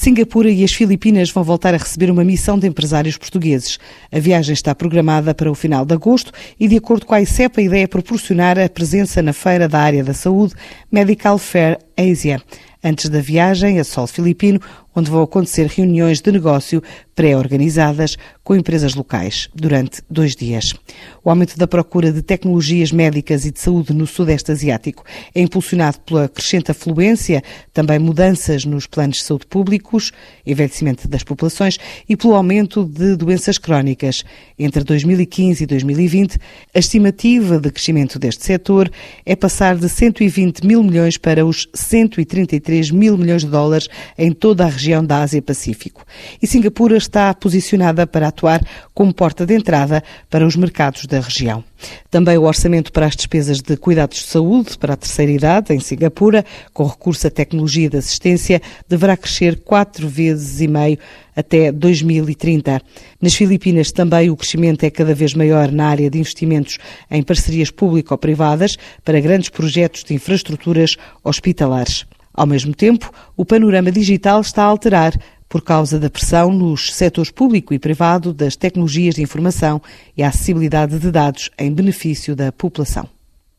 Singapura e as Filipinas vão voltar a receber uma missão de empresários portugueses. A viagem está programada para o final de agosto e, de acordo com a ICEP, a ideia é proporcionar a presença na feira da área da saúde Medical Fair Asia. Antes da viagem a solo filipino, onde vão acontecer reuniões de negócio pré-organizadas com empresas locais durante dois dias. O aumento da procura de tecnologias médicas e de saúde no Sudeste Asiático é impulsionado pela crescente afluência, também mudanças nos planos de saúde públicos, envelhecimento das populações e pelo aumento de doenças crónicas. Entre 2015 e 2020, a estimativa de crescimento deste setor é passar de 120 mil milhões para os 133 mil milhões de dólares em toda a região da Ásia-Pacífico. E Singapura está posicionada para atuar como porta de entrada para os mercados da região. Também o orçamento para as despesas de cuidados de saúde para a terceira idade, em Singapura, com recurso à tecnologia de assistência, deverá crescer quatro vezes e meio até 2030. Nas Filipinas também o crescimento é cada vez maior na área de investimentos em parcerias público-privadas para grandes projetos de infraestruturas hospitalares. Ao mesmo tempo, o panorama digital está a alterar por causa da pressão nos setores público e privado das tecnologias de informação e a acessibilidade de dados em benefício da população.